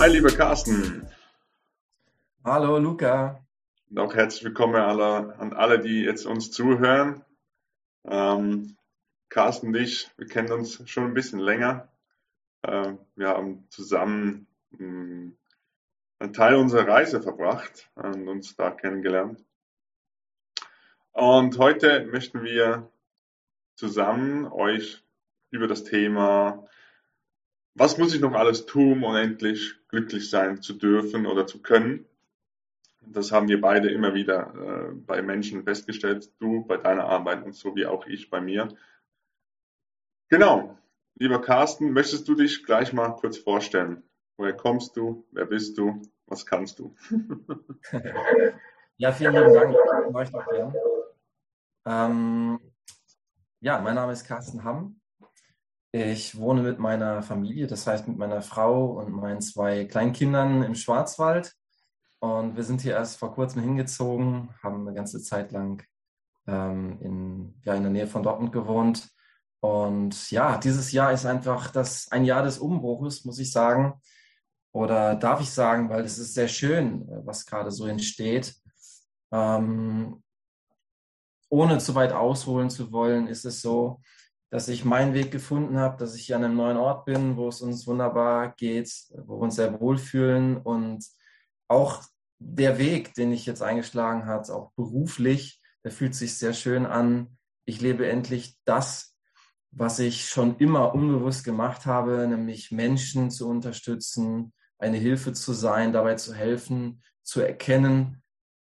Hi, lieber Carsten. Hallo, Luca. Und auch herzlich willkommen alle, an alle, die jetzt uns zuhören. Ähm, Carsten und ich, wir kennen uns schon ein bisschen länger. Äh, wir haben zusammen mh, hm, einen Teil unserer Reise verbracht und uns da kennengelernt. Und heute möchten wir zusammen euch über das Thema, was muss ich noch alles tun, um endlich glücklich sein zu dürfen oder zu können, das haben wir beide immer wieder äh, bei Menschen festgestellt, du bei deiner Arbeit und so wie auch ich bei mir. Genau, lieber Carsten, möchtest du dich gleich mal kurz vorstellen? Woher kommst du? Wer bist du? Was kannst du? ja, vielen lieben Dank. Ähm, ja, mein Name ist Carsten Hamm. Ich wohne mit meiner Familie, das heißt mit meiner Frau und meinen zwei Kleinkindern im Schwarzwald. Und wir sind hier erst vor kurzem hingezogen, haben eine ganze Zeit lang ähm, in, ja, in der Nähe von Dortmund gewohnt. Und ja, dieses Jahr ist einfach das ein Jahr des Umbruches, muss ich sagen. Oder darf ich sagen, weil es ist sehr schön, was gerade so entsteht. Ähm, ohne zu weit ausholen zu wollen, ist es so, dass ich meinen Weg gefunden habe, dass ich hier an einem neuen Ort bin, wo es uns wunderbar geht, wo wir uns sehr wohlfühlen und auch der Weg, den ich jetzt eingeschlagen habe, auch beruflich, der fühlt sich sehr schön an. Ich lebe endlich das, was ich schon immer unbewusst gemacht habe, nämlich Menschen zu unterstützen, eine Hilfe zu sein, dabei zu helfen, zu erkennen,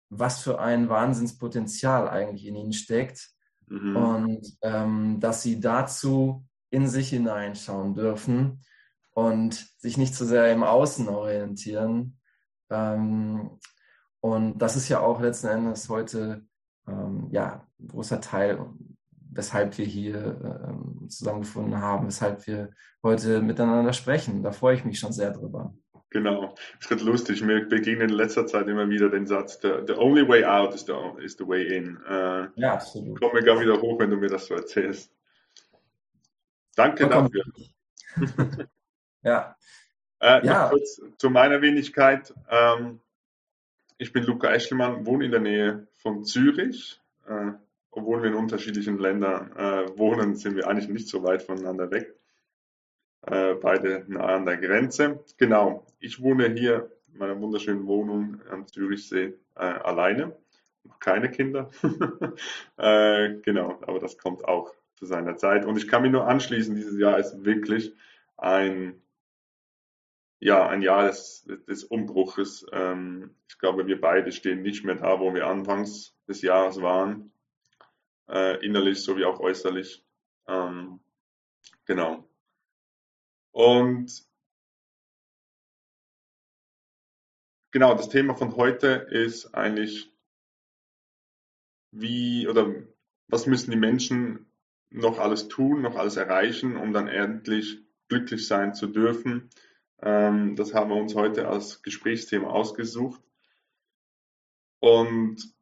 was für ein Wahnsinnspotenzial eigentlich in ihnen steckt mhm. und ähm, dass sie dazu in sich hineinschauen dürfen und sich nicht zu sehr im Außen orientieren, ähm, und das ist ja auch letzten Endes heute ähm, ja, ein großer Teil, weshalb wir hier ähm, zusammengefunden haben, weshalb wir heute miteinander sprechen. Da freue ich mich schon sehr drüber. Genau. Es wird lustig. Mir begegnet in letzter Zeit immer wieder den Satz, the, the only way out is the, is the way in. Äh, ja, absolut. Komme gar wieder hoch, wenn du mir das so erzählst. Danke dafür. ja. Äh, ja. kurz zu meiner Wenigkeit. Ähm, ich bin Luca Eschelmann, wohne in der Nähe von Zürich. Äh, obwohl wir in unterschiedlichen Ländern äh, wohnen, sind wir eigentlich nicht so weit voneinander weg. Äh, beide nah an der Grenze. Genau, ich wohne hier in meiner wunderschönen Wohnung am Zürichsee äh, alleine. Noch keine Kinder. Äh, genau, aber das kommt auch zu seiner Zeit. Und ich kann mich nur anschließen, dieses Jahr ist wirklich ein ja, ein Jahr des, des Umbruches. Ähm, ich glaube, wir beide stehen nicht mehr da, wo wir anfangs des Jahres waren, äh, innerlich sowie auch äußerlich. Ähm, genau. Und genau, das Thema von heute ist eigentlich, wie oder was müssen die Menschen noch alles tun, noch alles erreichen, um dann endlich glücklich sein zu dürfen ähm, das haben wir uns heute als Gesprächsthema ausgesucht. Und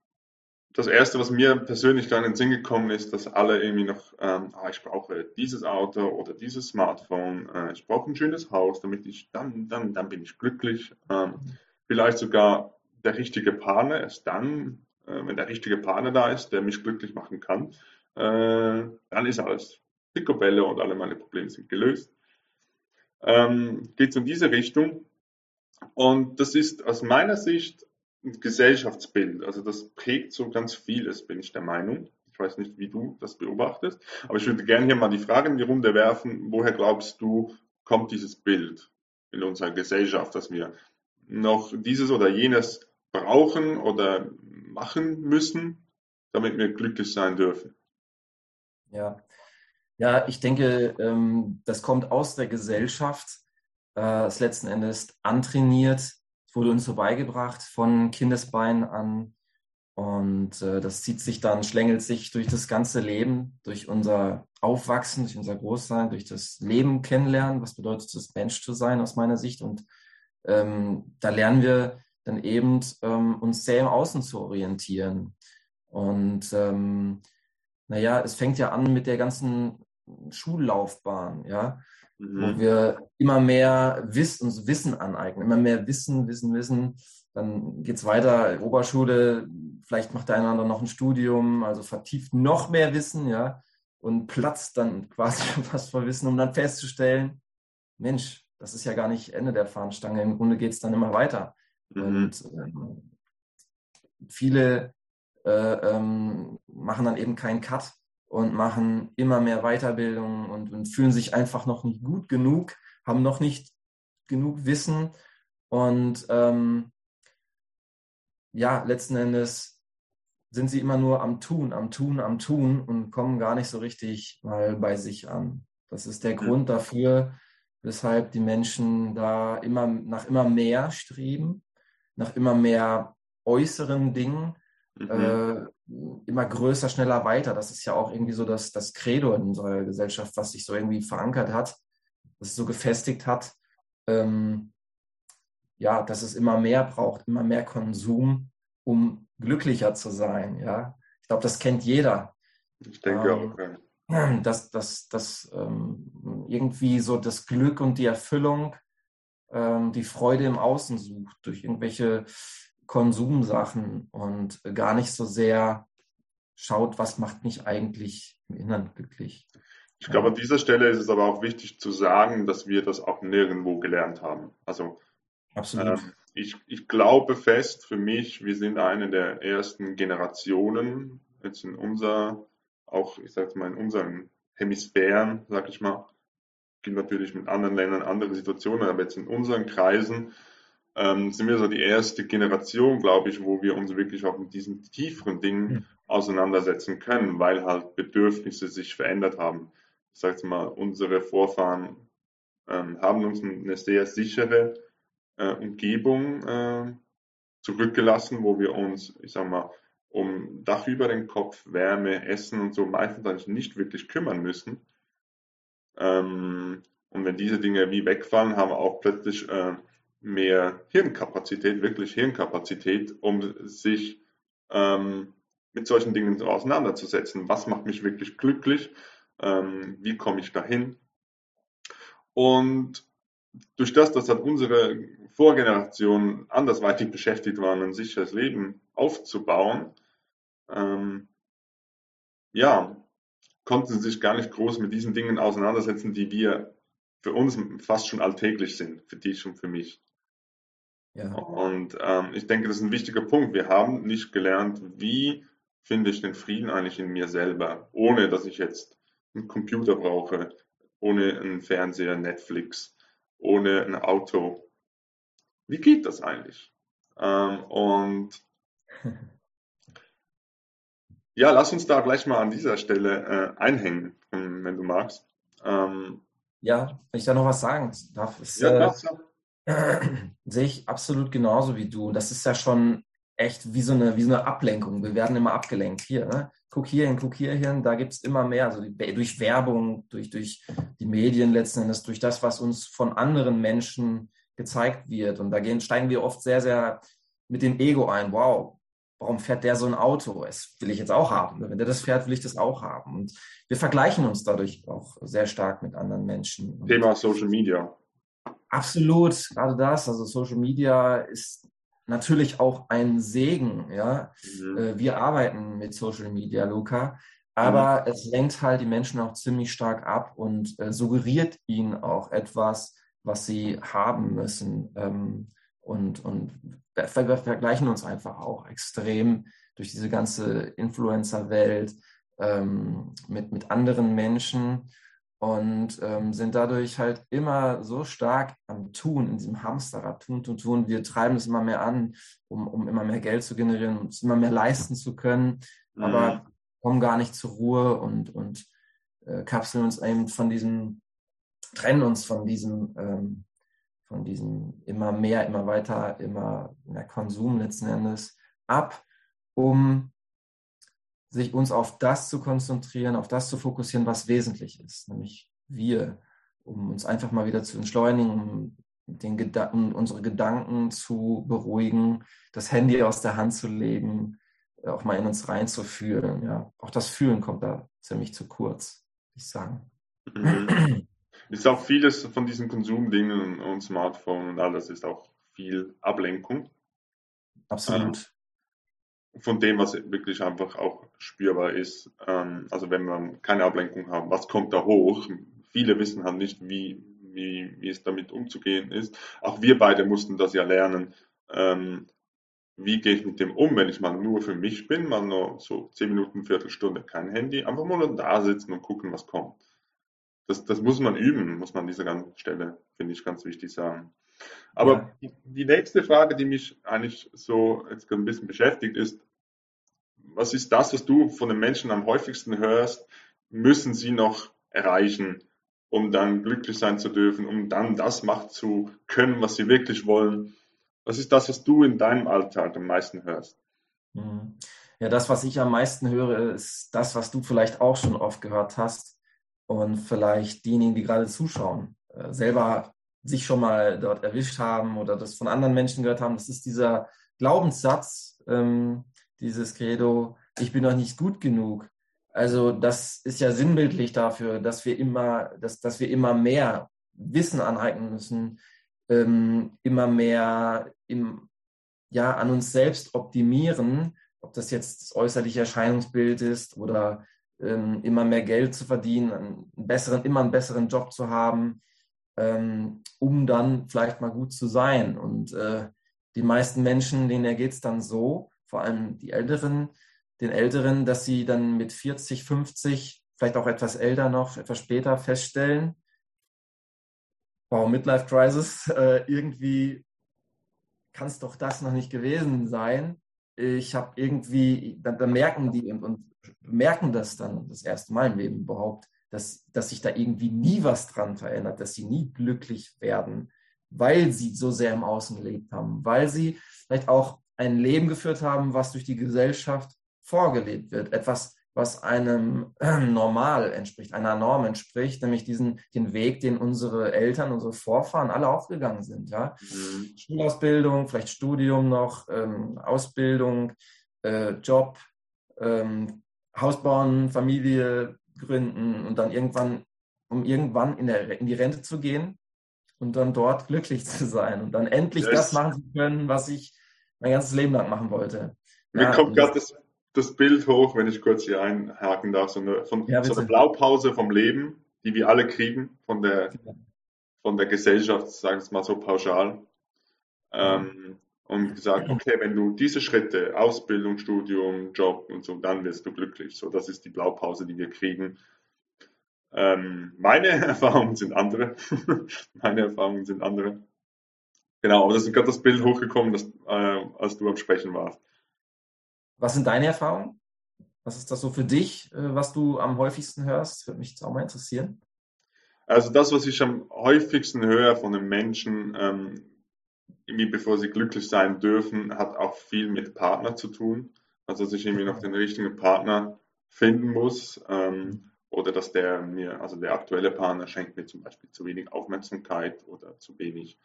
das erste, was mir persönlich da in den Sinn gekommen ist, dass alle irgendwie noch, ähm, ah, ich brauche dieses Auto oder dieses Smartphone, äh, ich brauche ein schönes Haus, damit ich dann, dann, dann bin ich glücklich. Ähm, vielleicht sogar der richtige Partner erst dann, äh, wenn der richtige Partner da ist, der mich glücklich machen kann, äh, dann ist alles Picobello und alle meine Probleme sind gelöst ähm, geht es in diese Richtung. Und das ist aus meiner Sicht Gesellschaftsbild. Also das prägt so ganz vieles, bin ich der Meinung. Ich weiß nicht, wie du das beobachtest, aber ich würde gerne hier mal die Frage in die Runde werfen. Woher glaubst du, kommt dieses Bild in unserer Gesellschaft, dass wir noch dieses oder jenes brauchen oder machen müssen, damit wir glücklich sein dürfen? Ja, ja, ich denke, ähm, das kommt aus der Gesellschaft. Äh, ist letzten Endes antrainiert, wurde uns so beigebracht von Kindesbeinen an. Und äh, das zieht sich dann, schlängelt sich durch das ganze Leben, durch unser Aufwachsen, durch unser Großsein, durch das Leben kennenlernen. Was bedeutet es, Mensch zu sein aus meiner Sicht? Und ähm, da lernen wir dann eben, ähm, uns sehr im Außen zu orientieren. Und ähm, naja, es fängt ja an mit der ganzen Schullaufbahn, ja, mhm. wo wir immer mehr Wiss uns Wissen aneignen, immer mehr Wissen, Wissen, Wissen. Dann geht es weiter, Oberschule, vielleicht macht der eine oder andere noch ein Studium, also vertieft noch mehr Wissen, ja, und platzt dann quasi fast vor Wissen, um dann festzustellen, Mensch, das ist ja gar nicht Ende der Fahnenstange, im Grunde geht es dann immer weiter. Mhm. Und ähm, viele äh, ähm, machen dann eben keinen Cut und machen immer mehr Weiterbildung und, und, fühlen sich einfach noch nicht gut genug, haben noch nicht genug Wissen und ähm, ja, letzten Endes sind sie immer nur am Tun, am Tun, am Tun und kommen gar nicht so richtig mal bei sich an. Das ist der mhm. Grund dafür, weshalb die Menschen da immer nach immer mehr streben, nach immer mehr äußeren Dingen, mhm. äh, immer größer, schneller, weiter. Das ist ja auch irgendwie so das, das Credo in unserer Gesellschaft, was sich so irgendwie verankert hat, was es so gefestigt hat. Ähm, ja, dass es immer mehr braucht, immer mehr Konsum, um glücklicher zu sein. Ja, ich glaube, das kennt jeder. Ich denke ähm, auch. Ja dass, dass, dass ähm, irgendwie so das Glück und die Erfüllung, ähm, die Freude im Außen sucht durch irgendwelche Konsumsachen und gar nicht so sehr schaut, was macht mich eigentlich im Inneren glücklich. Ich glaube, an dieser Stelle ist es aber auch wichtig zu sagen, dass wir das auch nirgendwo gelernt haben. Also Absolut. Ähm, ich, ich glaube fest für mich, wir sind eine der ersten Generationen jetzt in unserer auch, ich sage mal, in unseren Hemisphären, sag ich mal, gibt natürlich mit anderen Ländern andere Situationen, aber jetzt in unseren Kreisen ähm, sind wir so die erste Generation, glaube ich, wo wir uns wirklich auch mit diesen tieferen Dingen mhm. auseinandersetzen können, weil halt Bedürfnisse sich verändert haben. Ich sage jetzt mal, unsere Vorfahren ähm, haben uns eine sehr sichere äh, Umgebung äh, zurückgelassen, wo wir uns, ich sage mal, um Dach über den Kopf, Wärme, Essen und so meistens eigentlich nicht wirklich kümmern müssen. Ähm, und wenn diese Dinge wie wegfallen, haben wir auch plötzlich äh, mehr Hirnkapazität, wirklich Hirnkapazität, um sich ähm, mit solchen Dingen auseinanderzusetzen. Was macht mich wirklich glücklich? Ähm, wie komme ich dahin? Und durch das, dass halt unsere Vorgenerationen andersweitig beschäftigt waren, ein sicheres Leben aufzubauen, ähm, ja, konnten sie sich gar nicht groß mit diesen Dingen auseinandersetzen, die wir für uns fast schon alltäglich sind, für dich und für mich. Ja. Und ähm, ich denke, das ist ein wichtiger Punkt. Wir haben nicht gelernt, wie finde ich den Frieden eigentlich in mir selber, ohne dass ich jetzt einen Computer brauche, ohne einen Fernseher, Netflix, ohne ein Auto. Wie geht das eigentlich? Ähm, und Ja, lass uns da gleich mal an dieser Stelle äh, einhängen, wenn du magst. Ähm, ja, wenn ich da noch was sagen darf, ist, ja, äh, sehe ich absolut genauso wie du. Das ist ja schon echt wie so eine, wie so eine Ablenkung. Wir werden immer abgelenkt. Hier, ne? guck hier hin, guck hier hin, da gibt es immer mehr. Also durch Werbung, durch, durch die Medien letzten Endes, durch das, was uns von anderen Menschen gezeigt wird. Und da gehen, steigen wir oft sehr, sehr mit dem Ego ein. Wow, warum fährt der so ein Auto? Das will ich jetzt auch haben. Wenn der das fährt, will ich das auch haben. Und wir vergleichen uns dadurch auch sehr stark mit anderen Menschen. Thema Social Media. Absolut, gerade das. Also Social Media ist natürlich auch ein Segen. Ja, mhm. Äh, wir arbeiten mit Social Media, Luca. Aber mhm. es lenkt halt die Menschen auch ziemlich stark ab und äh, suggeriert ihnen auch etwas, was sie haben müssen. Ähm, und, und wir vergleichen uns einfach auch extrem durch diese ganze Influencer-Welt ähm, mit, mit anderen Menschen und ähm, sind dadurch halt immer so stark am Tun, in diesem Hamsterrad, tun, tun, tun. Wir treiben es immer mehr an, um, um immer mehr Geld zu generieren, um es immer mehr leisten zu können, mhm. aber kommen gar nicht zur Ruhe und, und äh, kapseln uns eben von diesem, trennen uns von diesem ähm, von diesem immer mehr, immer weiter, immer mehr Konsum letzten Endes ab, um sich uns auf das zu konzentrieren, auf das zu fokussieren, was wesentlich ist, nämlich wir, um uns einfach mal wieder zu entschleunigen, um, den Gedan unsere Gedanken zu beruhigen, das Handy aus der Hand zu legen, auch mal in uns reinzufühlen. Ja. Auch das Fühlen kommt da ziemlich zu kurz, würde ich sagen. Mhm. Ist auch vieles von diesen Konsumdingen und Smartphone und alles ist auch viel Ablenkung. Absolut. Von dem, was wirklich einfach auch spürbar ist. Ähm, also wenn wir keine Ablenkung haben, was kommt da hoch? Viele wissen halt nicht, wie, wie, wie es damit umzugehen ist. Auch wir beide mussten das ja lernen. Ähm, wie gehe ich mit dem um, wenn ich mal nur für mich bin, mal nur so zehn Minuten, Viertelstunde kein Handy, einfach mal da sitzen und gucken, was kommt. Das, das muss man üben, muss man an dieser ganzen Stelle, finde ich, ganz wichtig sagen. Aber ja. die nächste Frage, die mich eigentlich so jetzt ein bisschen beschäftigt, ist, was ist das, was du von den Menschen am häufigsten hörst, müssen sie noch erreichen, um dann glücklich sein zu dürfen, um dann das machen zu können, was sie wirklich wollen? Was ist das, was du in deinem Alltag am meisten hörst? Mhm. Ja, das, was ich am meisten höre, ist das, was du vielleicht auch schon oft gehört hast und vielleicht diejenigen, die gerade zuschauen, äh, selber sich schon mal dort erwischt haben oder das von anderen Menschen gehört haben. Das ist dieser Glaubenssatz, ähm, dieses Credo, ich bin noch nicht gut genug. Also das ist ja sinnbildlich dafür, dass wir immer, dass, dass wir immer mehr Wissen aneignen müssen, ähm, immer mehr im, ja, an uns selbst optimieren, ob das jetzt das äußerliche Erscheinungsbild ist oder ähm, immer mehr Geld zu verdienen, einen besseren, immer einen besseren Job zu haben, ähm, um dann vielleicht mal gut zu sein. Und äh, die meisten Menschen, denen geht es dann so, vor allem die Älteren, den Älteren, dass sie dann mit 40, 50, vielleicht auch etwas älter noch, etwas später feststellen, wow, Midlife Crisis, äh, irgendwie kann es doch das noch nicht gewesen sein. Ich habe irgendwie, dann, dann, merken die und, und merken das dann das erste Mal im Leben überhaupt, dass, dass sich da irgendwie nie was dran verändert, dass sie nie glücklich werden, weil sie so sehr im Außen gelebt haben, weil sie vielleicht auch ein Leben geführt haben, was durch die Gesellschaft vorgelebt wird. Etwas, was einem Normal entspricht, einer Norm entspricht, nämlich diesen, den Weg, den unsere Eltern, unsere Vorfahren alle aufgegangen sind. Ja? Mhm. Schulausbildung, vielleicht Studium noch, ähm, Ausbildung, äh, Job, ähm, Haus bauen, Familie gründen und dann irgendwann, um irgendwann in, der, in die Rente zu gehen und dann dort glücklich zu sein und dann endlich yes. das machen zu können, was ich mein ganzes Leben lang machen wollte. Mir ja, kommt gerade das, das Bild hoch, wenn ich kurz hier einhaken darf, so eine, von, ja, so eine Blaupause vom Leben, die wir alle kriegen, von der, von der Gesellschaft, sagen wir es mal so pauschal. Ähm, und gesagt, okay, wenn du diese Schritte, Ausbildung, Studium, Job und so, dann wirst du glücklich. So, das ist die Blaupause, die wir kriegen. Ähm, meine Erfahrungen sind andere. meine Erfahrungen sind andere. Genau, aber das ist gerade das Bild hochgekommen, das, äh, als du am Sprechen warst. Was sind deine Erfahrungen? Was ist das so für dich, äh, was du am häufigsten hörst? Das würde mich jetzt auch mal interessieren. Also das, was ich am häufigsten höre von den Menschen, ähm, irgendwie bevor sie glücklich sein dürfen, hat auch viel mit Partner zu tun. Also dass ich irgendwie noch den richtigen Partner finden muss. Ähm, oder dass der mir, also der aktuelle Partner schenkt mir zum Beispiel zu wenig Aufmerksamkeit oder zu wenig,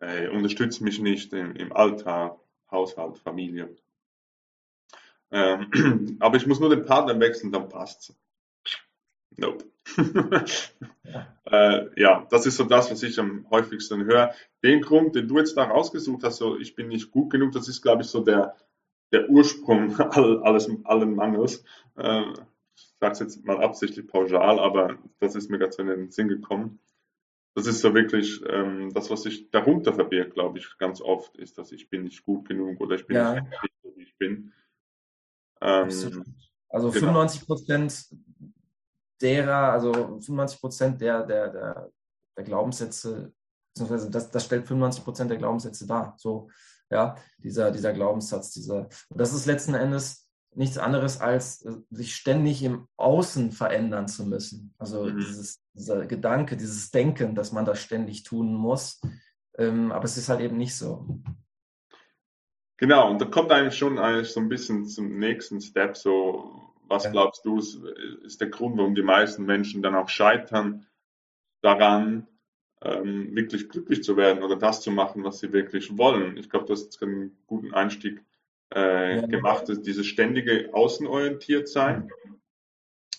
äh, unterstützt mich nicht im, im Alltag, Haushalt, Familie. Ähm, aber ich muss nur den Partner wechseln, dann passt's. Nope. Ja. Äh, ja, das ist so das, was ich am häufigsten höre. Den Grund, den du jetzt da rausgesucht hast, so ich bin nicht gut genug, das ist, glaube ich, so der, der Ursprung all, alles, allen Mangels. Äh, ich sage es jetzt mal absichtlich pauschal, aber das ist mir gerade so in den Sinn gekommen. Das ist so wirklich ähm, das, was sich darunter verbirgt, glaube ich, ganz oft, ist, dass ich bin nicht gut genug oder ich bin ja. nicht so, wie ich bin. Ähm, also genau. 95 Prozent derer, also 95 Prozent der, der, der, der Glaubenssätze, beziehungsweise das, das stellt 95 Prozent der Glaubenssätze dar. So, ja, dieser, dieser Glaubenssatz, dieser, und das ist letzten Endes nichts anderes als äh, sich ständig im Außen verändern zu müssen. Also mhm. dieses, dieser Gedanke, dieses Denken, dass man das ständig tun muss. Ähm, aber es ist halt eben nicht so. Genau, und da kommt eigentlich schon eigentlich so ein bisschen zum nächsten Step, so was glaubst du, ist, ist, der Grund, warum die meisten Menschen dann auch scheitern daran, ähm, wirklich glücklich zu werden oder das zu machen, was sie wirklich wollen? Ich glaube, das ist einen guten Einstieg äh, ja. gemacht, ist dieses ständige Außenorientiert sein.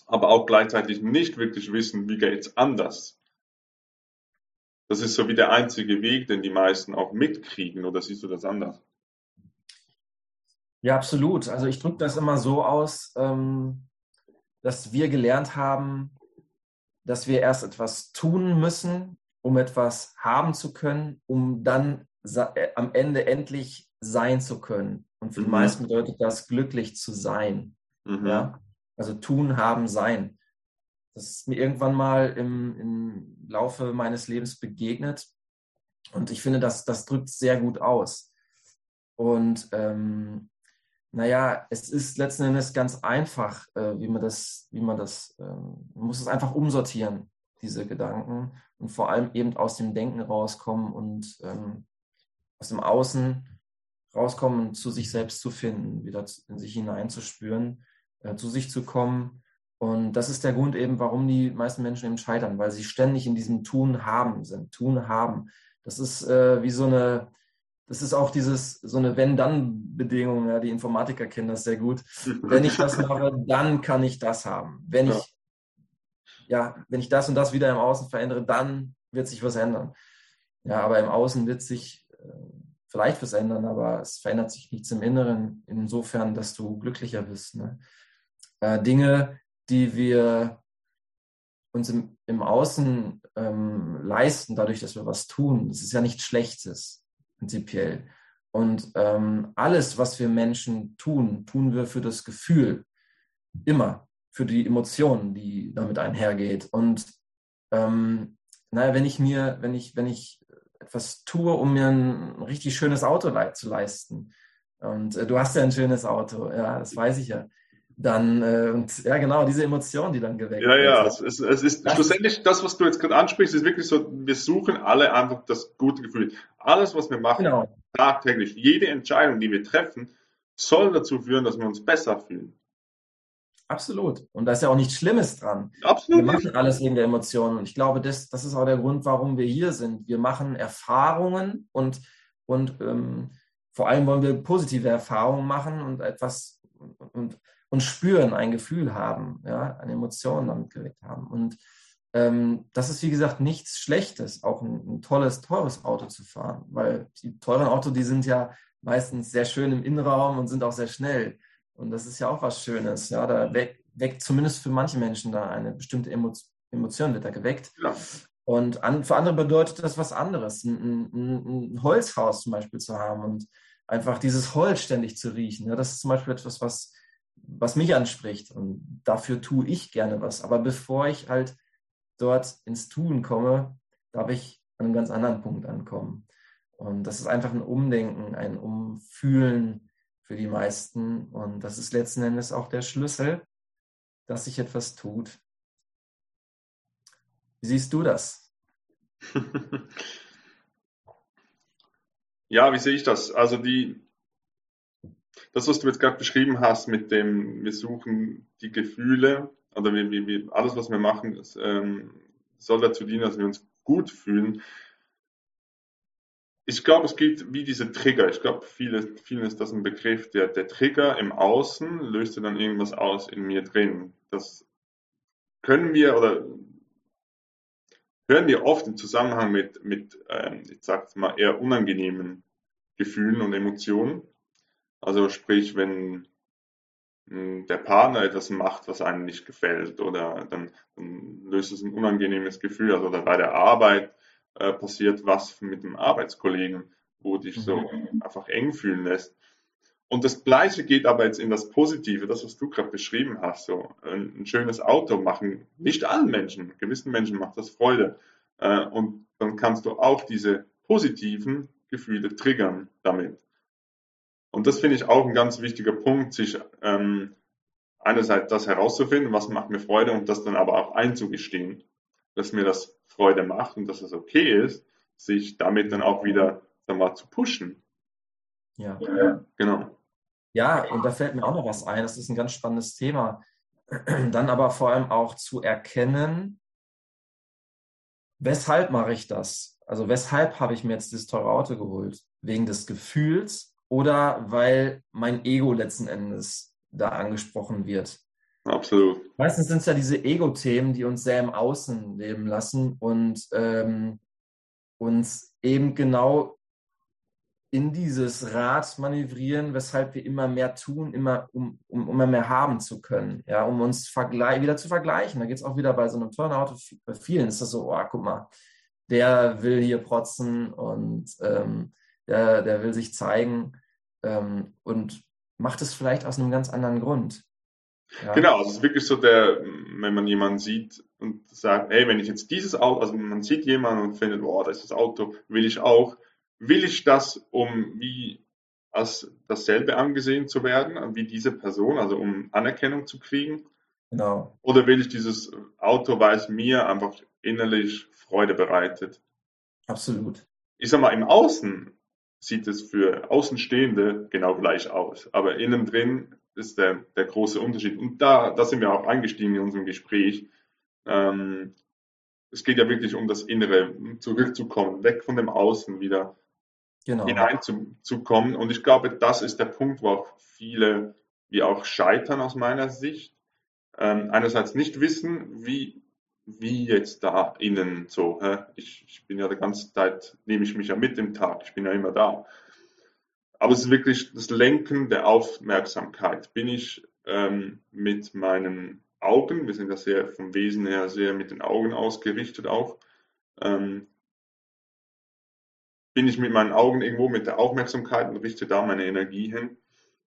aber auch gleichzeitig nicht wirklich wissen, wie geht's anders. Das ist so wie der einzige Weg, den die meisten auch mitkriegen, oder siehst du das anders? Ja, absolut. Also ich drücke das immer so aus, ähm, dass wir gelernt haben, dass wir erst etwas tun müssen, um etwas haben zu können, um dann äh, am Ende endlich sein zu können. Und für die mhm. meisten bedeutet das, glücklich zu sein. Mhm. Ja? Also tun, haben, sein. Das ist mir irgendwann mal im, im Laufe meines Lebens begegnet. Und ich finde, das, das drückt sehr gut aus. Und ähm, naja, es ist letzten Endes ganz einfach, äh, wie man das, wie man das, ähm, man muss es einfach umsortieren, diese Gedanken und vor allem eben aus dem Denken rauskommen und ähm, aus dem Außen rauskommen zu sich selbst zu finden, wieder in sich hineinzuspüren, äh, zu sich zu kommen. Und das ist der Grund eben, warum die meisten Menschen eben scheitern, weil sie ständig in diesem Tun haben sind, Tun haben. Das ist äh, wie so eine, das ist auch dieses, so eine Wenn-Dann-Bedingung, ja, die Informatiker kennen das sehr gut. Wenn ich das mache, dann kann ich das haben. Wenn ja. ich, ja, wenn ich das und das wieder im Außen verändere, dann wird sich was ändern. Ja, aber im Außen wird sich äh, vielleicht was ändern, aber es verändert sich nichts im Inneren, insofern, dass du glücklicher bist. Ne? Äh, Dinge, die wir uns im, im Außen ähm, leisten, dadurch, dass wir was tun, das ist ja nichts Schlechtes, prinzipiell. Und ähm, alles, was wir Menschen tun, tun wir für das Gefühl. Immer. Für die Emotionen, die damit einhergeht. Und ähm, naja, wenn ich mir, wenn ich, wenn ich etwas tue, um mir ein richtig schönes Auto le zu leisten. Und äh, du hast ja ein schönes Auto, ja, das weiß ich ja. Dann, äh, und ja, genau, diese Emotion, die dann geweckt ja, wird. Ja, ja, es, es, es ist das schlussendlich das, was du jetzt gerade ansprichst, ist wirklich so, wir suchen alle einfach das gute Gefühl. Alles, was wir machen, genau. tagtäglich, jede Entscheidung, die wir treffen, soll dazu führen, dass wir uns besser fühlen. Absolut. Und da ist ja auch nichts Schlimmes dran. Absolut. Wir machen alles wegen der Emotionen. Und ich glaube, das, das ist auch der Grund, warum wir hier sind. Wir machen Erfahrungen und, und ähm, vor allem wollen wir positive Erfahrungen machen und etwas und, und spüren, ein Gefühl haben, ja, eine Emotion damit geweckt haben. Und ähm, das ist, wie gesagt, nichts Schlechtes, auch ein, ein, tolles, teures Auto zu fahren, weil die teuren Autos, die sind ja meistens sehr schön im Innenraum und sind auch sehr schnell. Und das ist ja auch was Schönes. Ja, da weckt, weckt zumindest für manche Menschen da eine bestimmte Emotion, wird da geweckt. Ja. Und an, für andere bedeutet das was anderes, ein, ein, ein, Holzhaus zum Beispiel zu haben und einfach dieses Holz ständig zu riechen. Ja, das ist zum Beispiel etwas, was, was mich anspricht. Und dafür tue ich gerne was. Aber bevor ich halt dort ins Tun komme, darf ich an einem ganz anderen Punkt ankommen. Und das ist einfach ein Umdenken, ein Umfühlen für die meisten. Und das ist letzten Endes auch der Schlüssel, dass sich etwas tut. Wie siehst du das? ja, wie sehe ich das? Also die, das, was du jetzt gerade beschrieben hast mit dem, wir suchen die Gefühle oder wir, wir, alles, was wir machen, ist, ähm, soll dazu dienen, dass wir uns gut fühlen ich glaube, es gibt wie diese Trigger. Ich glaube, viele, vielen ist das ein Begriff. Der, der Trigger im Außen löst dann irgendwas aus in mir drin. Das können wir oder hören wir oft im Zusammenhang mit, mit ähm, ich sag's mal, eher unangenehmen Gefühlen und Emotionen. Also sprich, wenn hm, der Partner etwas macht, was einem nicht gefällt, oder dann, dann löst es ein unangenehmes Gefühl, also oder bei der Arbeit äh, passiert was mit dem Arbeitskollegen, wo dich so mhm. einfach eng fühlen lässt. Und das Gleiche geht aber jetzt in das Positive, das, was du gerade beschrieben hast. So ein, ein, schönes Auto machen nicht allen Menschen, gewissen Menschen macht das Freude. Äh, und dann kannst du auch diese positiven Gefühle triggern damit. Und das finde ich auch ein ganz wichtiger Punkt, sich ähm, einerseits das herauszufinden, was macht mir Freude und das dann aber auch einzugestehen, dass mir das Freude macht und dass es okay ist, sich damit dann auch wieder sagen wir, zu pushen. Ja. ja. Genau. Ja, und da fällt mir auch noch was ein. Das ist ein ganz spannendes Thema. Dann aber vor allem auch zu erkennen, weshalb mache ich das? Also weshalb habe ich mir jetzt dieses teure Auto geholt? Wegen des Gefühls oder weil mein Ego letzten Endes da angesprochen wird? Absolut. Meistens sind es ja diese Ego-Themen, die uns sehr im Außen leben lassen und ähm, uns eben genau in dieses Rad manövrieren, weshalb wir immer mehr tun, immer, um, um immer mehr haben zu können, ja, um uns wieder zu vergleichen. Da geht es auch wieder bei so einem Turnout, bei vielen ist das so, oh, guck mal, der will hier protzen und ähm, der, der will sich zeigen ähm, und macht es vielleicht aus einem ganz anderen Grund. Ja. Genau, also es ist wirklich so der, wenn man jemanden sieht und sagt, hey, wenn ich jetzt dieses Auto, also man sieht jemanden und findet, boah, das ist das Auto, will ich auch, will ich das, um wie als dasselbe angesehen zu werden, wie diese Person, also um Anerkennung zu kriegen? Genau. Oder will ich dieses Auto, weil es mir einfach innerlich Freude bereitet? Absolut. Ich sag mal, im Außen sieht es für Außenstehende genau gleich aus, aber innen drin ist der, der große Unterschied. Und da, da sind wir auch eingestiegen in unserem Gespräch. Ähm, es geht ja wirklich um das Innere, zurückzukommen, weg von dem Außen wieder genau. hineinzukommen. Und ich glaube, das ist der Punkt, wo auch viele, wie auch scheitern aus meiner Sicht. Ähm, einerseits nicht wissen, wie, wie jetzt da innen so. Hä? Ich, ich bin ja die ganze Zeit, nehme ich mich ja mit im Tag, ich bin ja immer da. Aber es ist wirklich das Lenken der Aufmerksamkeit. Bin ich ähm, mit meinen Augen, wir sind ja sehr vom Wesen her sehr mit den Augen ausgerichtet auch, ähm, bin ich mit meinen Augen irgendwo mit der Aufmerksamkeit und richte da meine Energie hin.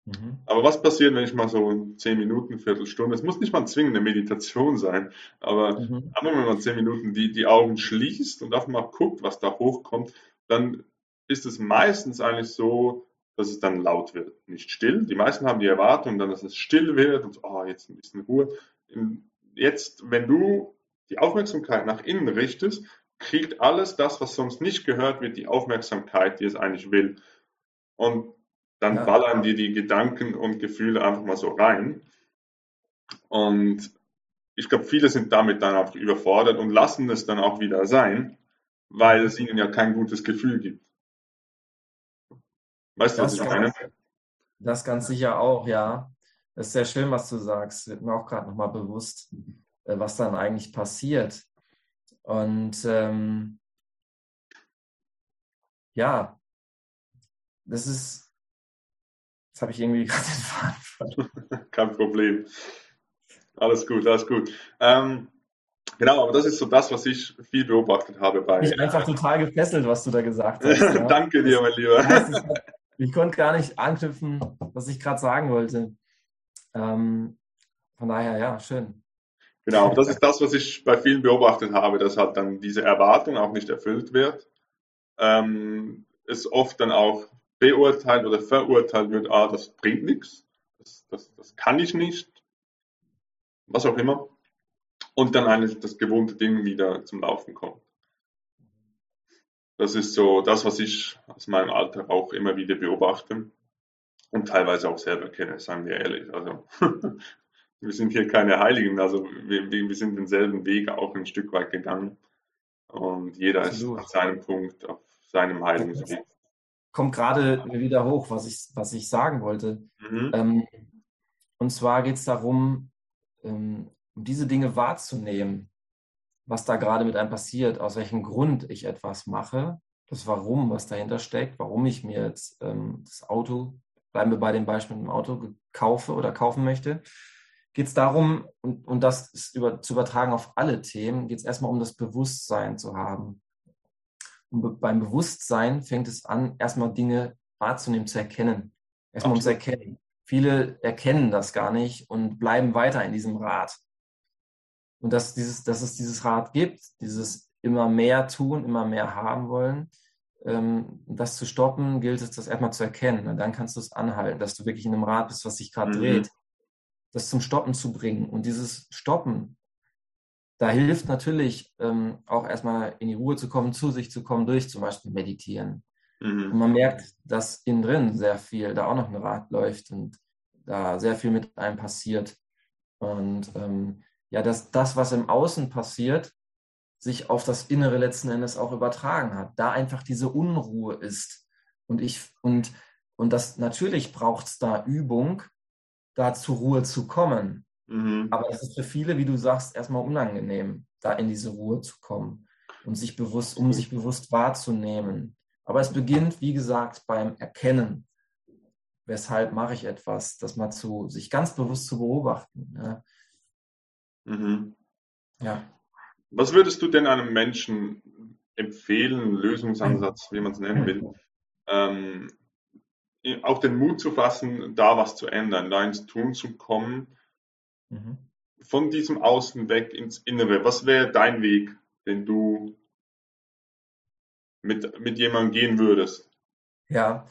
Mhm. Aber was passiert, wenn ich mal so zehn Minuten, Viertelstunde, es muss nicht mal zwingend eine Meditation sein, aber mhm. wenn man zehn Minuten die, die Augen schließt und einfach mal guckt, was da hochkommt, dann ist es meistens eigentlich so, dass es dann laut wird. Nicht still. Die meisten haben die Erwartung dann, dass es still wird und oh, jetzt ein bisschen Ruhe. Jetzt, wenn du die Aufmerksamkeit nach innen richtest, kriegt alles das, was sonst nicht gehört wird, die Aufmerksamkeit, die es eigentlich will. Und dann ja. ballern dir die Gedanken und Gefühle einfach mal so rein. Und ich glaube, viele sind damit dann auch überfordert und lassen es dann auch wieder sein, weil es ihnen ja kein gutes Gefühl gibt. Weißt du, was ich meine? Das ganz sicher auch, ja. Das ist sehr schön, was du sagst. Wird mir auch gerade nochmal bewusst, äh, was dann eigentlich passiert. Und ähm, ja, das ist, jetzt habe ich irgendwie gerade den Faden verloren. Kein Problem. Alles gut, alles gut. Ähm, genau, aber das ist so das, was ich viel beobachtet habe bei. Ich einfach total gefesselt, was du da gesagt hast. Ja? Danke dir, mein Lieber. Das heißt, ich, ich konnte gar nicht anknüpfen, was ich gerade sagen wollte. Ähm, von daher, ja, schön. Genau, das ist das, was ich bei vielen beobachtet habe, dass halt dann diese Erwartung auch nicht erfüllt wird. Ähm, es oft dann auch beurteilt oder verurteilt wird, ah, das bringt nichts, das, das, das kann ich nicht, was auch immer. Und dann eigentlich das gewohnte Ding wieder zum Laufen kommt. Das ist so das, was ich aus meinem Alltag auch immer wieder beobachte und teilweise auch selber kenne, sagen wir ehrlich. Also wir sind hier keine Heiligen, also wir, wir sind denselben Weg auch ein Stück weit gegangen. Und jeder Absolut. ist an seinem Punkt auf seinem Heilungsweg. Kommt gerade wieder hoch, was ich, was ich sagen wollte. Mhm. Ähm, und zwar geht es darum, ähm, diese Dinge wahrzunehmen, was da gerade mit einem passiert, aus welchem Grund ich etwas mache, das Warum, was dahinter steckt, warum ich mir jetzt ähm, das Auto, bleiben wir bei dem Beispiel im Auto, kaufe oder kaufen möchte geht es darum, und, und das ist über, zu übertragen auf alle Themen, geht es erstmal um das Bewusstsein zu haben. Und beim Bewusstsein fängt es an, erstmal Dinge wahrzunehmen, zu erkennen. Erstmal ums Erkennen. Viele erkennen das gar nicht und bleiben weiter in diesem Rad. Und dass, dieses, dass es dieses Rad gibt, dieses immer mehr tun, immer mehr haben wollen, ähm, das zu stoppen, gilt es, das erstmal zu erkennen. Und dann kannst du es anhalten, dass du wirklich in einem Rad bist, was sich gerade mhm. dreht das zum Stoppen zu bringen. Und dieses Stoppen, da hilft natürlich ähm, auch erstmal in die Ruhe zu kommen, zu sich zu kommen, durch zum Beispiel Meditieren. Mhm. Und man merkt, dass innen drin sehr viel, da auch noch ein Rad läuft und da sehr viel mit einem passiert. Und ähm, ja, dass das, was im Außen passiert, sich auf das Innere letzten Endes auch übertragen hat. Da einfach diese Unruhe ist. Und ich, und, und das natürlich braucht es da Übung, da zur Ruhe zu kommen. Mhm. Aber es ist für viele, wie du sagst, erstmal unangenehm, da in diese Ruhe zu kommen und sich bewusst, um sich bewusst wahrzunehmen. Aber es beginnt, wie gesagt, beim Erkennen. Weshalb mache ich etwas, das mal zu, sich ganz bewusst zu beobachten. Ja. Mhm. ja. Was würdest du denn einem Menschen empfehlen, Lösungsansatz, wie man es nennen will, ähm, auch den Mut zu fassen, da was zu ändern, da ins Tun zu kommen, mhm. von diesem Außen weg ins Innere. Was wäre dein Weg, den du mit, mit jemandem gehen würdest? Ja,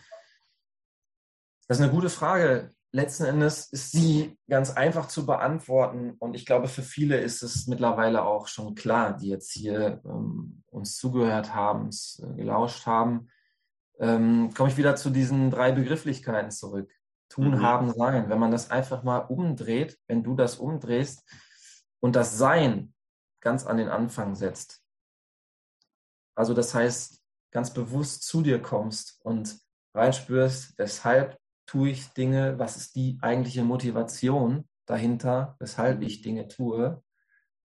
das ist eine gute Frage. Letzten Endes ist sie ganz einfach zu beantworten und ich glaube, für viele ist es mittlerweile auch schon klar, die jetzt hier ähm, uns zugehört haben, äh, gelauscht haben ähm, komme ich wieder zu diesen drei Begrifflichkeiten zurück. Tun, mhm. haben, sein. Wenn man das einfach mal umdreht, wenn du das umdrehst und das Sein ganz an den Anfang setzt. Also das heißt, ganz bewusst zu dir kommst und reinspürst, weshalb tue ich Dinge, was ist die eigentliche Motivation dahinter, weshalb ich Dinge tue,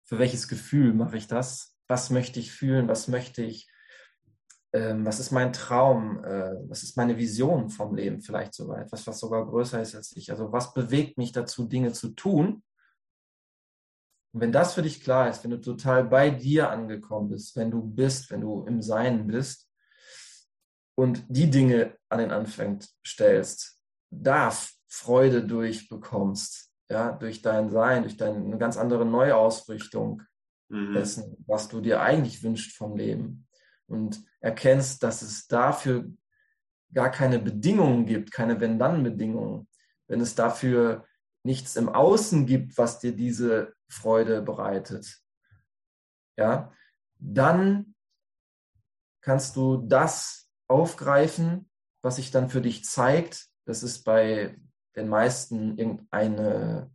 für welches Gefühl mache ich das, was möchte ich fühlen, was möchte ich ähm, was ist mein Traum, äh, was ist meine Vision vom Leben vielleicht sogar, etwas, was sogar größer ist als ich. Also was bewegt mich dazu, Dinge zu tun? Und wenn das für dich klar ist, wenn du total bei dir angekommen bist, wenn du bist, wenn du im Sein bist und die Dinge an den Anfang stellst, da Freude durchbekommst, ja, durch dein Sein, durch deine eine ganz andere Neuausrichtung mhm. dessen, was du dir eigentlich wünschst vom Leben. Und erkennst, dass es dafür gar keine Bedingungen gibt, keine Wenn-Dann-Bedingungen, wenn es dafür nichts im Außen gibt, was dir diese Freude bereitet, ja, dann kannst du das aufgreifen, was sich dann für dich zeigt. Das ist bei den meisten irgendeine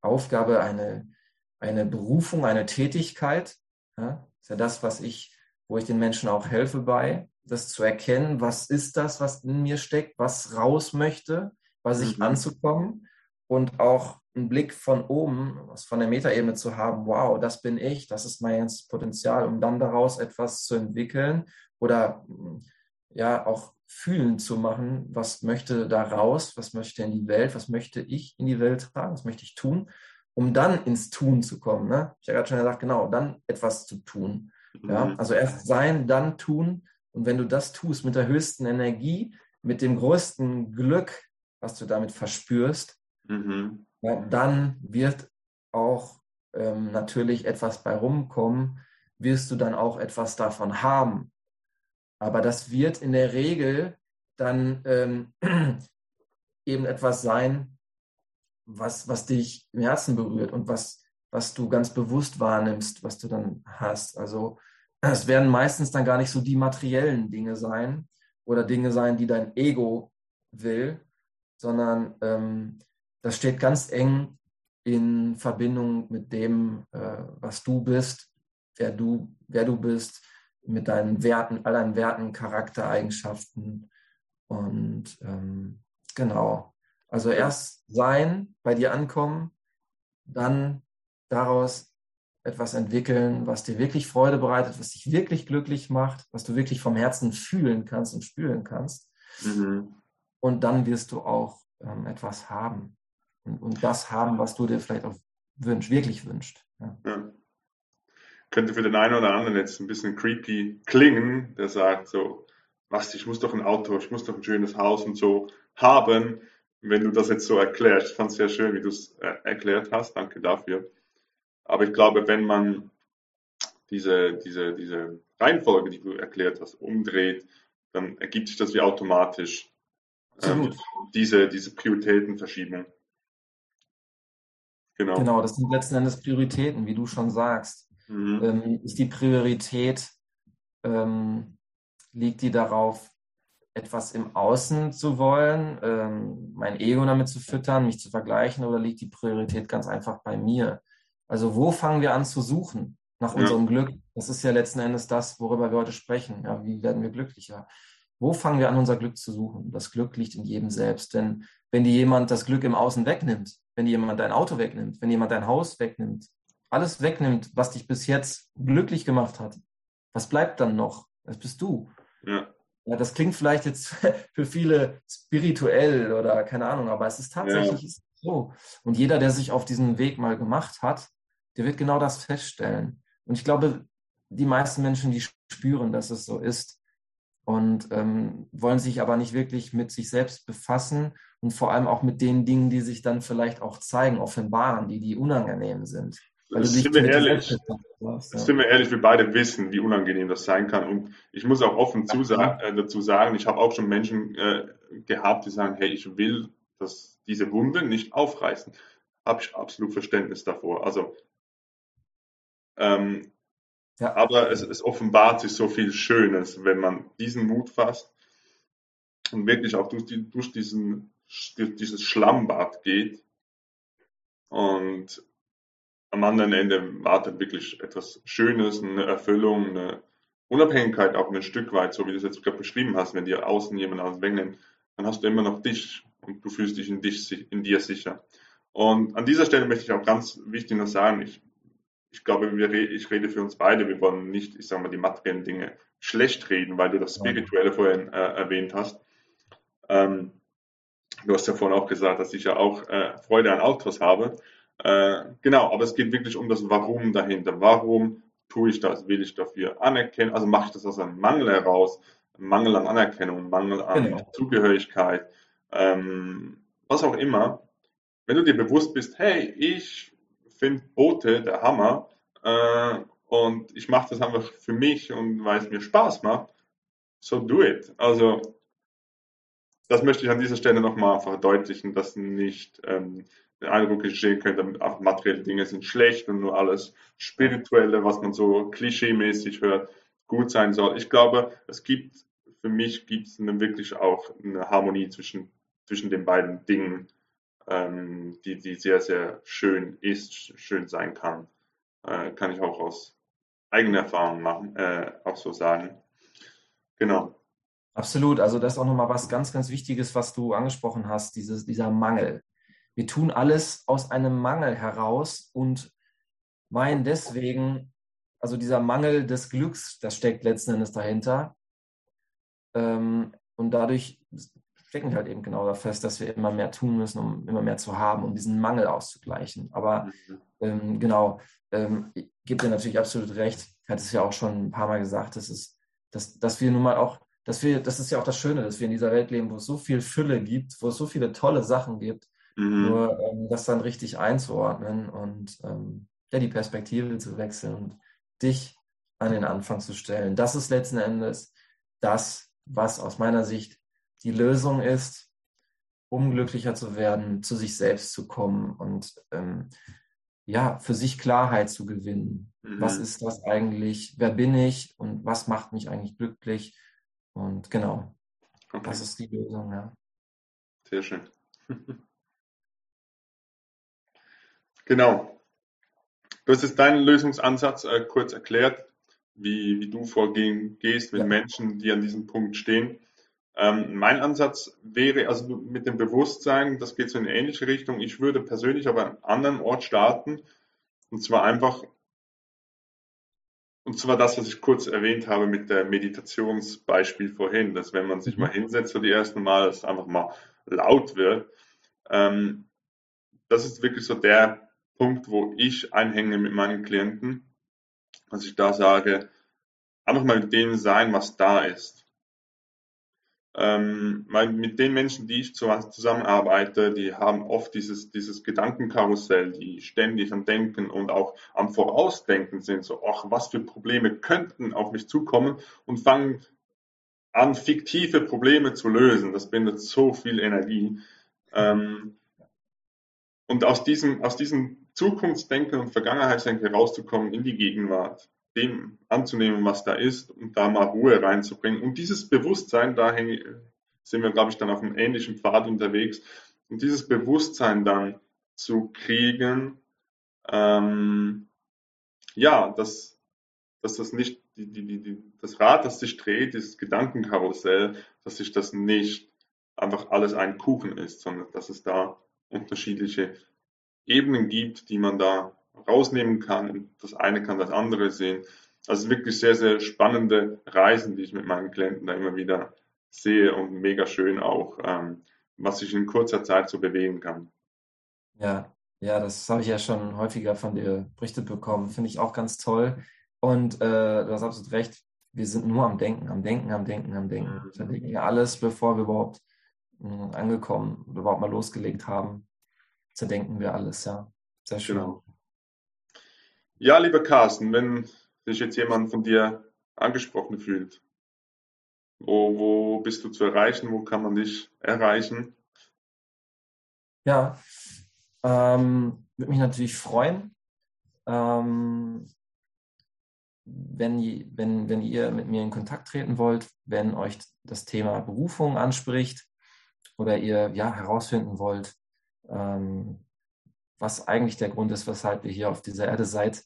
Aufgabe, eine, eine Berufung, eine Tätigkeit. Ja, ist ja das, was ich wo ich den Menschen auch helfe bei, das zu erkennen, was ist das, was in mir steckt, was raus möchte, bei sich mhm. anzukommen und auch einen Blick von oben, was von der Metaebene zu haben, wow, das bin ich, das ist mein ganzes Potenzial, um dann daraus etwas zu entwickeln oder ja auch fühlen zu machen, was möchte da raus, was möchte in die Welt, was möchte ich in die Welt tragen, was möchte ich tun, um dann ins Tun zu kommen. Ne? Ich habe gerade schon gesagt, genau, dann etwas zu tun. Ja? Mhm. Also erst sein, dann tun. Und wenn du das tust mit der höchsten Energie, mit dem größten Glück, was du damit verspürst, mhm. ja, dann wird auch ähm, natürlich etwas bei rumkommen, wirst du dann auch etwas davon haben. Aber das wird in der Regel dann ähm, eben etwas sein, was, was dich im Herzen berührt und was, was du ganz bewusst wahrnimmst, was du dann hast. Also es werden meistens dann gar nicht so die materiellen Dinge sein oder Dinge sein, die dein Ego will, sondern ähm, das steht ganz eng in Verbindung mit dem, äh, was du bist, wer du, wer du bist, mit deinen Werten, all deinen Werten, Charaktereigenschaften und ähm, genau. Also erst sein, bei dir ankommen, dann daraus etwas entwickeln, was dir wirklich Freude bereitet, was dich wirklich glücklich macht, was du wirklich vom Herzen fühlen kannst und spüren kannst. Mhm. Und dann wirst du auch ähm, etwas haben. Und, und, das haben, was du dir vielleicht auch wünsch, wirklich wünscht. Ja. Ja. Könnte für den einen oder anderen jetzt ein bisschen creepy klingen, der sagt so, was, ich muss doch ein Auto, ich muss doch ein schönes Haus und so haben. Wenn du das jetzt so erklärst, fand es sehr schön, wie du es äh, erklärt hast. Danke dafür. Aber ich glaube, wenn man diese, diese, diese Reihenfolge, die du erklärt hast, umdreht, dann ergibt sich das wie automatisch ähm, diese, diese Prioritätenverschiebung. Genau. genau, das sind letzten Endes Prioritäten, wie du schon sagst. Mhm. Ähm, ist die Priorität, ähm, liegt die darauf, etwas im Außen zu wollen, ähm, mein Ego damit zu füttern, mich zu vergleichen, oder liegt die Priorität ganz einfach bei mir? Also wo fangen wir an zu suchen nach unserem ja. Glück? Das ist ja letzten Endes das, worüber wir heute sprechen. Ja, wie werden wir glücklicher? wo fangen wir an, unser Glück zu suchen? Das Glück liegt in jedem selbst. Denn wenn dir jemand das Glück im Außen wegnimmt, wenn dir jemand dein Auto wegnimmt, wenn jemand dein Haus wegnimmt, alles wegnimmt, was dich bis jetzt glücklich gemacht hat, was bleibt dann noch? Das bist du. Ja. ja das klingt vielleicht jetzt für viele spirituell oder keine Ahnung, aber es ist tatsächlich ja. so. Und jeder, der sich auf diesen Weg mal gemacht hat, der wird genau das feststellen. Und ich glaube, die meisten Menschen, die spüren, dass es so ist und ähm, wollen sich aber nicht wirklich mit sich selbst befassen und vor allem auch mit den Dingen, die sich dann vielleicht auch zeigen, offenbaren, die die unangenehm sind. Weil das sind wir ehrlich, hast, ja. sind wir ehrlich, wir beide wissen, wie unangenehm das sein kann. Und ich muss auch offen zusagen, äh, dazu sagen, ich habe auch schon Menschen äh, gehabt, die sagen, hey, ich will dass diese Wunde nicht aufreißen. Habe ich absolut Verständnis davor. Also ähm, ja. Aber es, es offenbart sich so viel Schönes, wenn man diesen Mut fasst und wirklich auch durch, die, durch diesen, durch dieses Schlammbad geht. Und am anderen Ende wartet wirklich etwas Schönes, eine Erfüllung, eine Unabhängigkeit auch ein Stück weit, so wie du es jetzt gerade beschrieben hast, wenn dir außen jemand aus wegnimmt, dann hast du immer noch dich und du fühlst dich in, dich, in dir sicher. Und an dieser Stelle möchte ich auch ganz wichtig noch sagen, ich ich glaube, wir, ich rede für uns beide, wir wollen nicht, ich sage mal, die materiellen Dinge schlecht reden, weil du das Spirituelle vorhin äh, erwähnt hast. Ähm, du hast ja vorhin auch gesagt, dass ich ja auch äh, Freude an Autos habe. Äh, genau, aber es geht wirklich um das Warum dahinter. Warum tue ich das? Will ich dafür anerkennen? Also mache ich das aus einem Mangel heraus? Mangel an Anerkennung, Mangel an genau. Zugehörigkeit, ähm, was auch immer. Wenn du dir bewusst bist, hey, ich finde Boote der Hammer äh, und ich mache das einfach für mich und weil es mir Spaß macht, so do it. Also das möchte ich an dieser Stelle nochmal verdeutlichen, dass nicht ähm, der Eindruck entstehen könnte, materielle Dinge sind schlecht und nur alles Spirituelle, was man so klischeemäßig hört, gut sein soll. Ich glaube, es gibt, für mich gibt es wirklich auch eine Harmonie zwischen, zwischen den beiden Dingen ähm, die, die sehr, sehr schön ist, schön sein kann. Äh, kann ich auch aus eigener Erfahrung machen, äh, auch so sagen. Genau. Absolut. Also das ist auch nochmal was ganz, ganz Wichtiges, was du angesprochen hast, dieses, dieser Mangel. Wir tun alles aus einem Mangel heraus und meinen deswegen, also dieser Mangel des Glücks, das steckt letzten Endes dahinter. Ähm, und dadurch stecken halt eben genau da fest, dass wir immer mehr tun müssen, um immer mehr zu haben, um diesen Mangel auszugleichen. Aber mhm. ähm, genau, ähm, ich gebe dir natürlich absolut recht. Ich hatte es ja auch schon ein paar Mal gesagt, dass, es, dass, dass wir nun mal auch, dass wir, das ist ja auch das Schöne, dass wir in dieser Welt leben, wo es so viel Fülle gibt, wo es so viele tolle Sachen gibt, mhm. nur ähm, das dann richtig einzuordnen und ähm, ja, die Perspektive zu wechseln und dich an den Anfang zu stellen. Das ist letzten Endes das, was aus meiner Sicht die Lösung ist, um glücklicher zu werden, zu sich selbst zu kommen und ähm, ja, für sich Klarheit zu gewinnen. Mhm. Was ist das eigentlich? Wer bin ich und was macht mich eigentlich glücklich? Und genau, okay. das ist die Lösung, ja. Sehr schön. genau. Du hast jetzt deinen Lösungsansatz äh, kurz erklärt, wie, wie du vorgehen gehst mit ja. Menschen, die an diesem Punkt stehen. Ähm, mein Ansatz wäre also mit dem Bewusstsein, das geht so in eine ähnliche Richtung. Ich würde persönlich aber an einem anderen Ort starten. Und zwar einfach, und zwar das, was ich kurz erwähnt habe mit der Meditationsbeispiel vorhin, dass wenn man sich mhm. mal hinsetzt so die ersten Mal, es einfach mal laut wird. Ähm, das ist wirklich so der Punkt, wo ich einhänge mit meinen Klienten, dass ich da sage, einfach mal mit dem sein, was da ist ähm, weil mit den Menschen, die ich zusammenarbeite, die haben oft dieses, dieses Gedankenkarussell, die ständig am Denken und auch am Vorausdenken sind, so, ach, was für Probleme könnten auf mich zukommen und fangen an, fiktive Probleme zu lösen. Das bindet so viel Energie. Ähm, und aus diesem, aus diesem Zukunftsdenken und Vergangenheitsdenken rauszukommen in die Gegenwart dem anzunehmen, was da ist und da mal Ruhe reinzubringen. Und dieses Bewusstsein, da sind wir, glaube ich, dann auf einem ähnlichen Pfad unterwegs. Und dieses Bewusstsein dann zu kriegen, ähm, ja, dass, dass das nicht, die, die, die, das Rad, das sich dreht, dieses Gedankenkarussell, dass sich das nicht einfach alles ein Kuchen ist, sondern dass es da unterschiedliche Ebenen gibt, die man da rausnehmen kann. Das eine kann das andere sehen. Also wirklich sehr, sehr spannende Reisen, die ich mit meinen Klienten da immer wieder sehe und mega schön auch, ähm, was sich in kurzer Zeit so bewegen kann. Ja, ja, das habe ich ja schon häufiger von dir berichtet bekommen. Finde ich auch ganz toll. Und äh, du hast absolut recht. Wir sind nur am Denken, am Denken, am Denken, am Denken. Mhm. Wir denken ja alles, bevor wir überhaupt mh, angekommen oder überhaupt mal losgelegt haben. Zerdenken wir alles, ja. Sehr schön. Genau. Ja, lieber Carsten, wenn sich jetzt jemand von dir angesprochen fühlt, wo, wo bist du zu erreichen? Wo kann man dich erreichen? Ja, ähm, würde mich natürlich freuen, ähm, wenn, wenn, wenn ihr mit mir in Kontakt treten wollt, wenn euch das Thema Berufung anspricht oder ihr ja herausfinden wollt, ähm, was eigentlich der Grund ist, weshalb ihr hier auf dieser Erde seid,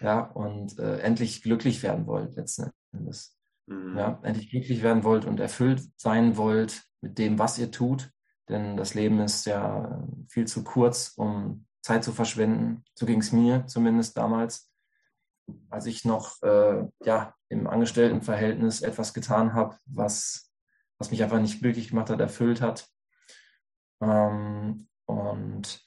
ja, und äh, endlich glücklich werden wollt letzten Endes. Mhm. Ja, endlich glücklich werden wollt und erfüllt sein wollt mit dem, was ihr tut. Denn das Leben ist ja viel zu kurz, um Zeit zu verschwenden. So ging es mir zumindest damals, als ich noch äh, ja, im Angestelltenverhältnis etwas getan habe, was, was mich einfach nicht glücklich gemacht hat, erfüllt hat. Ähm, und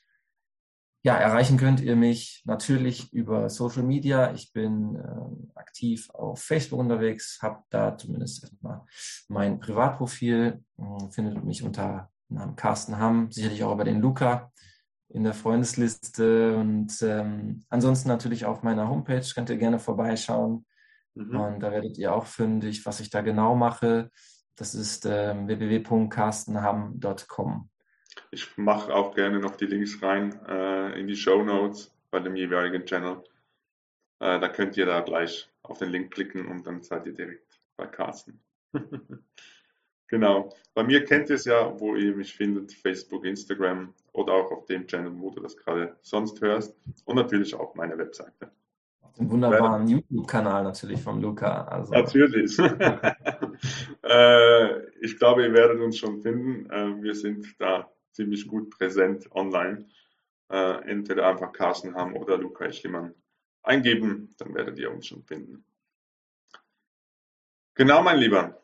ja, erreichen könnt ihr mich natürlich über Social Media. Ich bin äh, aktiv auf Facebook unterwegs, habe da zumindest erstmal mein Privatprofil, äh, findet mich unter Namen Carsten Hamm, sicherlich auch über den Luca in der Freundesliste und ähm, ansonsten natürlich auf meiner Homepage könnt ihr gerne vorbeischauen mhm. und da werdet ihr auch fündig, was ich da genau mache. Das ist ähm, www.carstenham.com. Ich mache auch gerne noch die Links rein äh, in die Show Notes bei dem jeweiligen Channel. Äh, da könnt ihr da gleich auf den Link klicken und dann seid ihr direkt bei Carsten. genau. Bei mir kennt ihr es ja, wo ihr mich findet, Facebook, Instagram oder auch auf dem Channel, wo du das gerade sonst hörst und natürlich auch meine Webseite. Auf dem wunderbaren YouTube-Kanal natürlich von Luca. Also. Natürlich. äh, ich glaube, ihr werdet uns schon finden. Äh, wir sind da ziemlich gut präsent online. Äh, entweder einfach Carsten haben oder Luca Eschlimann eingeben, dann werdet ihr uns schon finden. Genau, mein Lieber.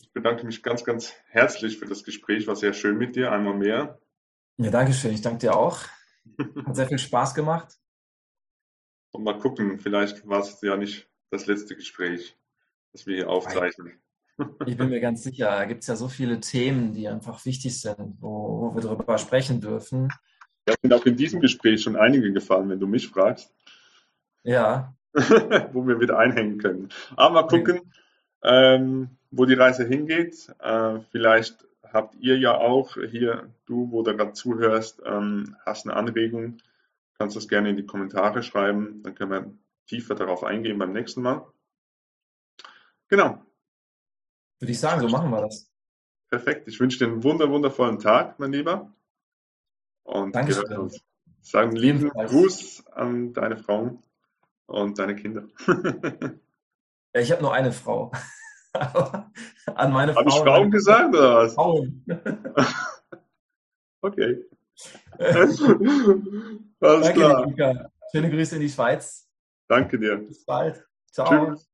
Ich bedanke mich ganz, ganz herzlich für das Gespräch. War sehr schön mit dir, einmal mehr. Ja, danke schön. Ich danke dir auch. Hat sehr viel Spaß gemacht. Und mal gucken, vielleicht war es ja nicht das letzte Gespräch, das wir hier aufzeichnen. Ich bin mir ganz sicher, da gibt es ja so viele Themen, die einfach wichtig sind, wo, wo wir darüber sprechen dürfen. Ja, sind auch in diesem Gespräch schon einige gefallen, wenn du mich fragst. Ja. wo wir wieder einhängen können. Aber mal gucken, ähm, wo die Reise hingeht. Äh, vielleicht habt ihr ja auch hier, du, wo du gerade zuhörst, ähm, hast eine Anregung, kannst das gerne in die Kommentare schreiben. Dann können wir tiefer darauf eingehen beim nächsten Mal. Genau. Würde ich sagen, so machen wir das. Perfekt. Ich wünsche dir einen wunder, wundervollen Tag, mein Lieber. Und Dankeschön. wir uns. Sagen lieben Gruß an deine Frau und deine Kinder. ja, ich habe nur eine Frau. an meine Frau. Habe ich Frauen gesagt oder was? Frauen. okay. Alles Danke, klar. Schöne Grüße in die Schweiz. Danke dir. Bis bald. Ciao. Tschüss.